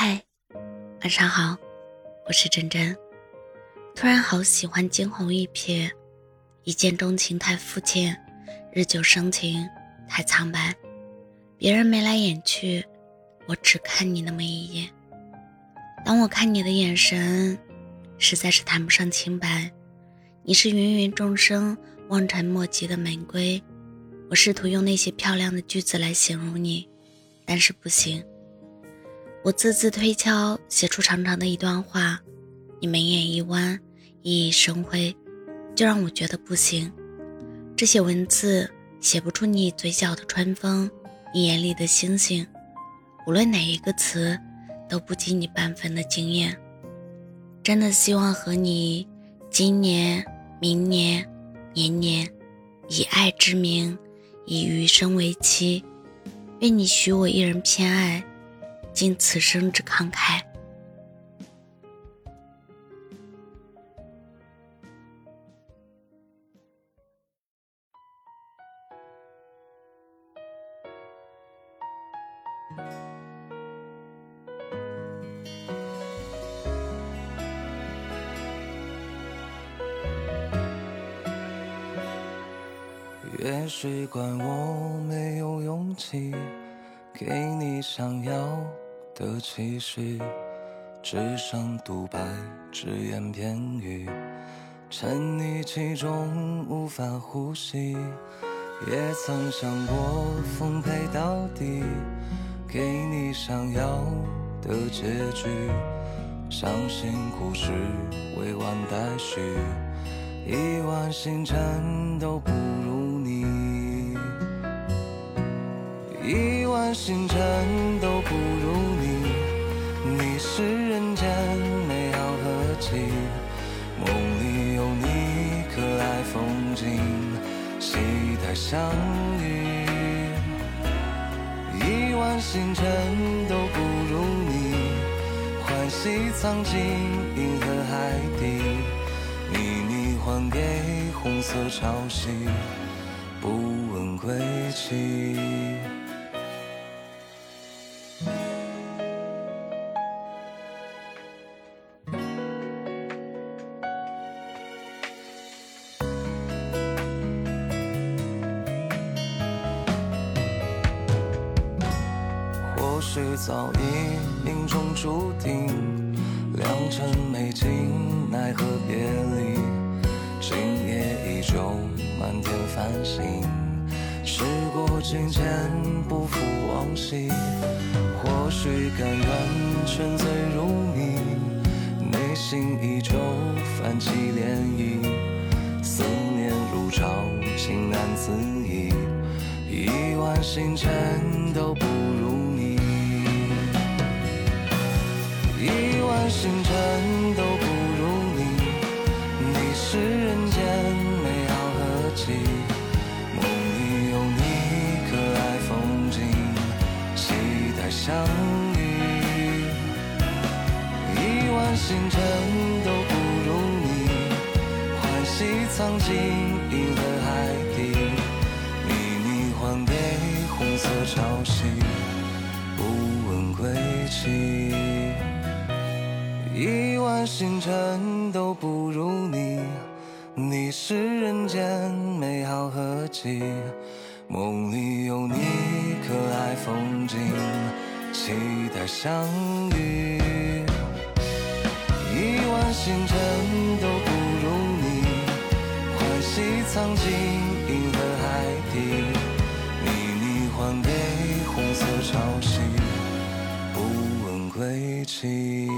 嗨，晚上好，我是真真。突然好喜欢惊鸿一瞥，一见钟情太肤浅，日久生情太苍白。别人眉来眼去，我只看你那么一眼。当我看你的眼神，实在是谈不上清白。你是芸芸众生望尘莫及的玫瑰，我试图用那些漂亮的句子来形容你，但是不行。我字字推敲，写出长长的一段话，你眉眼一弯，熠熠生辉，就让我觉得不行。这些文字写不出你嘴角的春风，你眼里的星星，无论哪一个词，都不及你半分的惊艳。真的希望和你今年、明年、年年，以爱之名，以余生为期，愿你许我一人偏爱。尽此生之慷慨。也许怪我没有勇气给你想要。的期许，只剩独白，只言片语，沉溺其中无法呼吸。也曾想过奉陪到底，给你想要的结局。相信故事未完待续，亿万星辰都不如你，亿万星辰。是人间美好何其，梦里有你可爱风景，期待相遇。亿万星辰都不如你，欢喜藏进银河海底，秘密还给红色潮汐，不问归期。或许早已命中注定，良辰美景，奈何别离。今夜依旧满天繁星，时过境迁，不复往昔。或许甘愿沉醉如你，内心依旧泛起涟漪。思念如潮，情难自已，亿万星辰都不如星辰都不如你，你是人间美好合集，梦里有你可爱风景，期待相遇。亿万星辰都不如你，欢喜藏进银河海底，秘密还给红色潮汐，不问归期。星辰都不如你你是人间美好合集梦里有你可爱风景期待相遇亿万星辰都不如你欢喜藏进银河海底秘密还给红色潮汐不问归期。